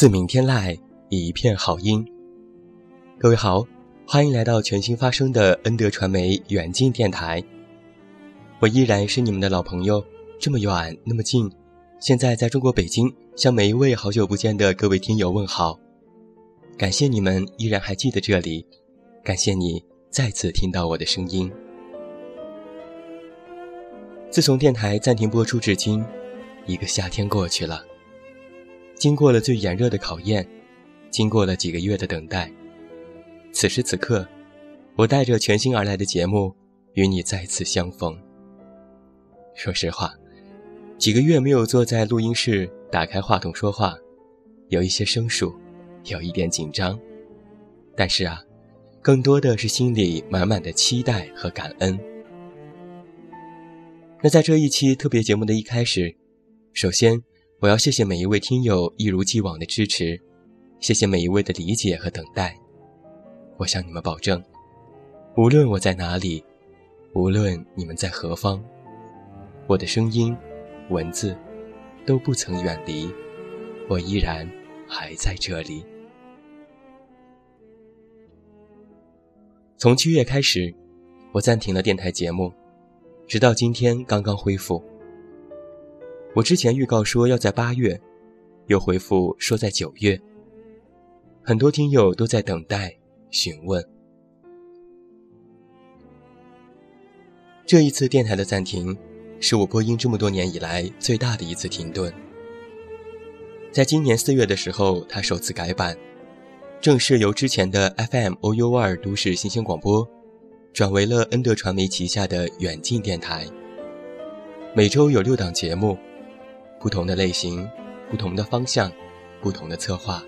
自明天籁，一片好音。各位好，欢迎来到全新发声的恩德传媒远近电台。我依然是你们的老朋友，这么远那么近，现在在中国北京，向每一位好久不见的各位听友问好。感谢你们依然还记得这里，感谢你再次听到我的声音。自从电台暂停播出至今，一个夏天过去了。经过了最炎热的考验，经过了几个月的等待，此时此刻，我带着全新而来的节目与你再次相逢。说实话，几个月没有坐在录音室打开话筒说话，有一些生疏，有一点紧张，但是啊，更多的是心里满满的期待和感恩。那在这一期特别节目的一开始，首先。我要谢谢每一位听友一如既往的支持，谢谢每一位的理解和等待。我向你们保证，无论我在哪里，无论你们在何方，我的声音、文字都不曾远离，我依然还在这里。从七月开始，我暂停了电台节目，直到今天刚刚恢复。我之前预告说要在八月，又回复说在九月。很多听友都在等待询问。这一次电台的暂停，是我播音这么多年以来最大的一次停顿。在今年四月的时候，它首次改版，正式由之前的 FM OU 二都市新鲜广播，转为了恩德传媒旗下的远近电台。每周有六档节目。不同的类型，不同的方向，不同的策划，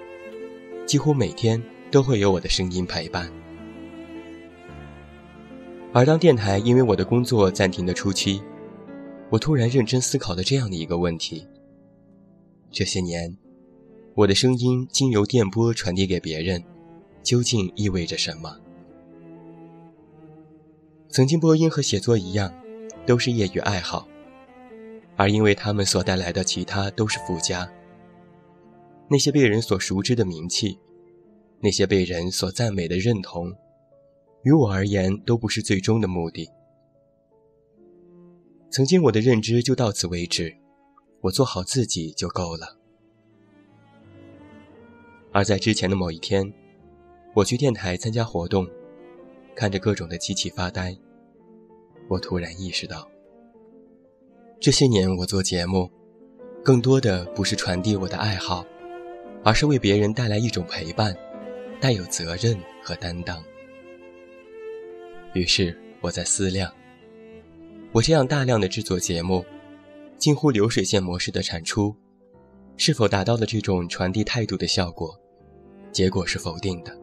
几乎每天都会有我的声音陪伴。而当电台因为我的工作暂停的初期，我突然认真思考了这样的一个问题：这些年，我的声音经由电波传递给别人，究竟意味着什么？曾经播音和写作一样，都是业余爱好。而因为他们所带来的其他都是附加，那些被人所熟知的名气，那些被人所赞美的认同，于我而言都不是最终的目的。曾经我的认知就到此为止，我做好自己就够了。而在之前的某一天，我去电台参加活动，看着各种的机器发呆，我突然意识到。这些年，我做节目，更多的不是传递我的爱好，而是为别人带来一种陪伴，带有责任和担当。于是我在思量：我这样大量的制作节目，近乎流水线模式的产出，是否达到了这种传递态度的效果？结果是否定的。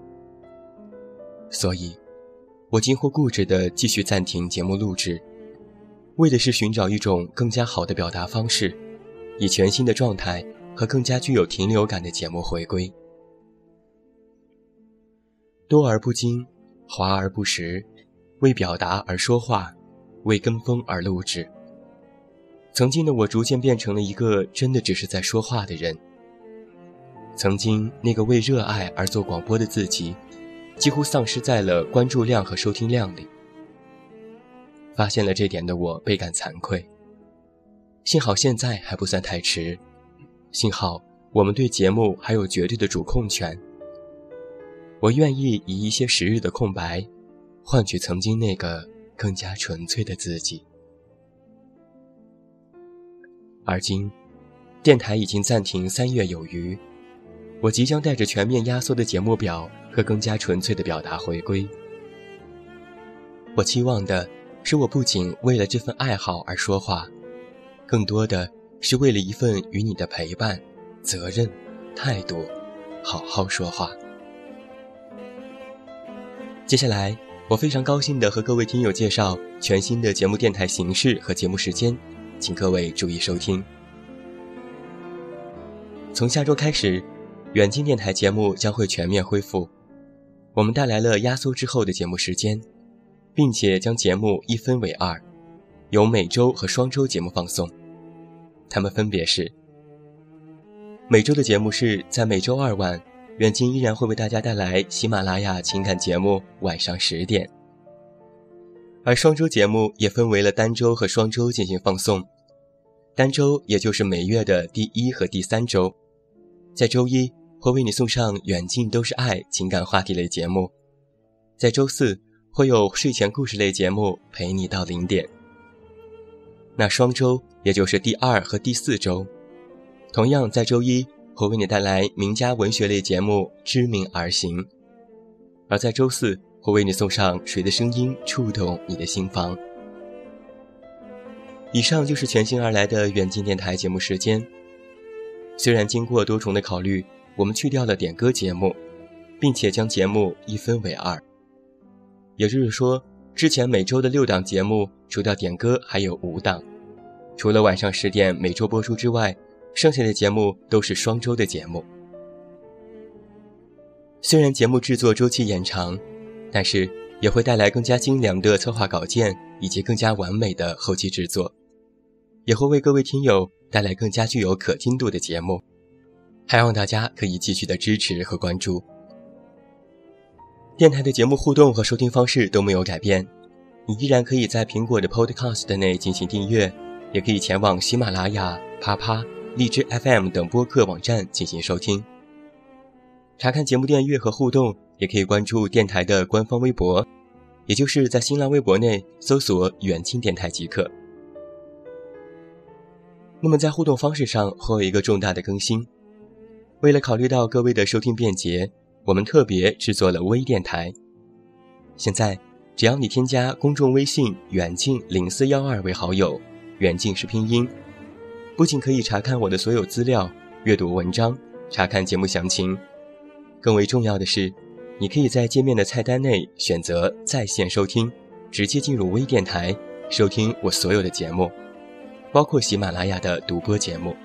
所以，我近乎固执地继续暂停节目录制。为的是寻找一种更加好的表达方式，以全新的状态和更加具有停留感的节目回归。多而不精，华而不实，为表达而说话，为跟风而录制。曾经的我逐渐变成了一个真的只是在说话的人。曾经那个为热爱而做广播的自己，几乎丧失在了关注量和收听量里。发现了这点的我倍感惭愧。幸好现在还不算太迟，幸好我们对节目还有绝对的主控权。我愿意以一些时日的空白，换取曾经那个更加纯粹的自己。而今，电台已经暂停三月有余，我即将带着全面压缩的节目表和更加纯粹的表达回归。我期望的。是我不仅为了这份爱好而说话，更多的是为了一份与你的陪伴、责任、态度，好好说话。接下来，我非常高兴的和各位听友介绍全新的节目电台形式和节目时间，请各位注意收听。从下周开始，远近电台节目将会全面恢复，我们带来了压缩之后的节目时间。并且将节目一分为二，有每周和双周节目放送，它们分别是：每周的节目是在每周二晚，远近依然会为大家带来喜马拉雅情感节目晚上十点。而双周节目也分为了单周和双周进行放送。单周也就是每月的第一和第三周，在周一会为你送上《远近都是爱》情感话题类节目，在周四会有睡前故事类节目陪你到零点。那双周也就是第二和第四周，同样在周一会为你带来名家文学类节目《知名而行》，而在周四会为你送上《谁的声音触动你的心房》。以上就是全新而来的远近电台节目时间。虽然经过多重的考虑，我们去掉了点歌节目，并且将节目一分为二。也就是说，之前每周的六档节目，除掉点歌还有五档。除了晚上十点每周播出之外，剩下的节目都是双周的节目。虽然节目制作周期延长，但是也会带来更加精良的策划稿件以及更加完美的后期制作。也会为各位听友带来更加具有可听度的节目，还望大家可以继续的支持和关注。电台的节目互动和收听方式都没有改变，你依然可以在苹果的 Podcast 内进行订阅，也可以前往喜马拉雅、啪啪、荔枝 FM 等播客网站进行收听。查看节目订阅和互动，也可以关注电台的官方微博，也就是在新浪微博内搜索“远近电台”即可。那么在互动方式上会有一个重大的更新，为了考虑到各位的收听便捷，我们特别制作了微电台。现在只要你添加公众微信“远近零四幺二”为好友，远近是拼音，不仅可以查看我的所有资料、阅读文章、查看节目详情，更为重要的是，你可以在界面的菜单内选择在线收听，直接进入微电台收听我所有的节目。包括喜马拉雅的独播节目，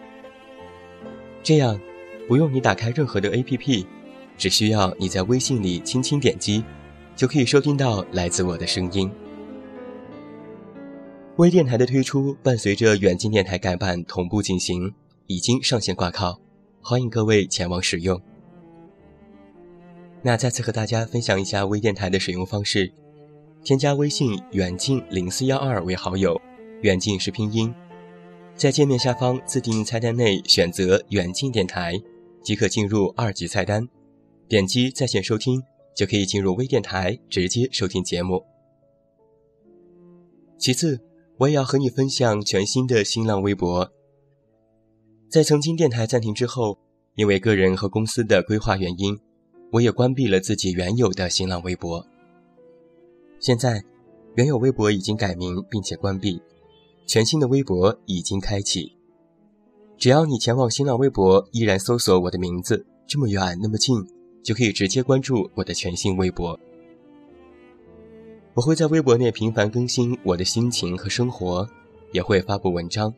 这样不用你打开任何的 APP，只需要你在微信里轻轻点击，就可以收听到来自我的声音。微电台的推出伴随着远近电台改版同步进行，已经上线挂靠，欢迎各位前往使用。那再次和大家分享一下微电台的使用方式：添加微信远近零四幺二为好友，远近是拼音。在界面下方自定义菜单内选择“远近电台”，即可进入二级菜单，点击在线收听，就可以进入微电台直接收听节目。其次，我也要和你分享全新的新浪微博。在曾经电台暂停之后，因为个人和公司的规划原因，我也关闭了自己原有的新浪微博。现在，原有微博已经改名并且关闭。全新的微博已经开启，只要你前往新浪微博，依然搜索我的名字，这么远那么近，就可以直接关注我的全新微博。我会在微博内频繁更新我的心情和生活，也会发布文章。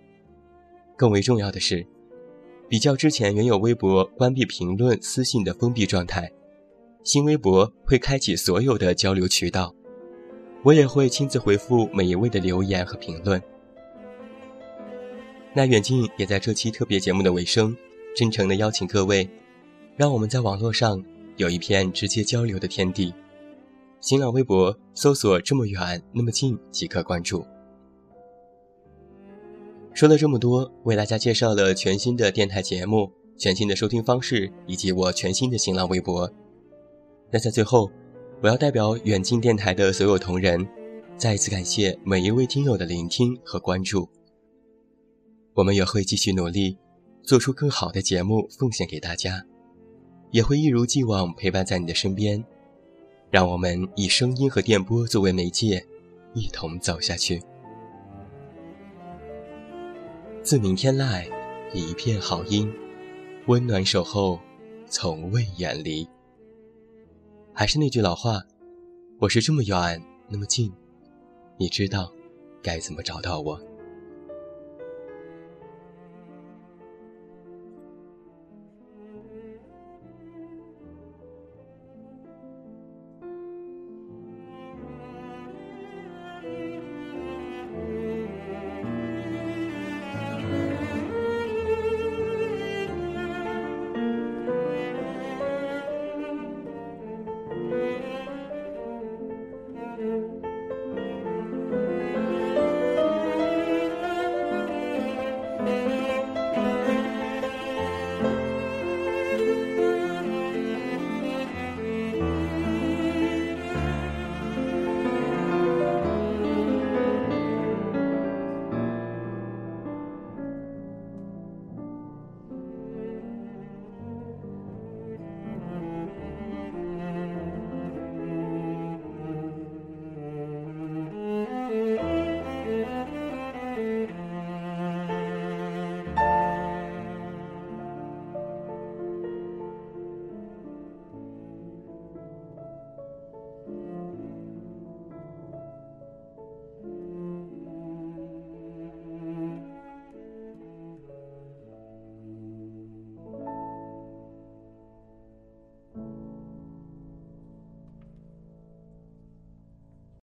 更为重要的是，比较之前原有微博关闭评论、私信的封闭状态，新微博会开启所有的交流渠道，我也会亲自回复每一位的留言和评论。那远近也在这期特别节目的尾声，真诚的邀请各位，让我们在网络上有一片直接交流的天地。新浪微博搜索“这么远那么近”即可关注。说了这么多，为大家介绍了全新的电台节目、全新的收听方式以及我全新的新浪微博。那在最后，我要代表远近电台的所有同仁，再一次感谢每一位听友的聆听和关注。我们也会继续努力，做出更好的节目奉献给大家，也会一如既往陪伴在你的身边。让我们以声音和电波作为媒介，一同走下去。自明天籁，一片好音，温暖守候，从未远离。还是那句老话，我是这么远那么近，你知道该怎么找到我。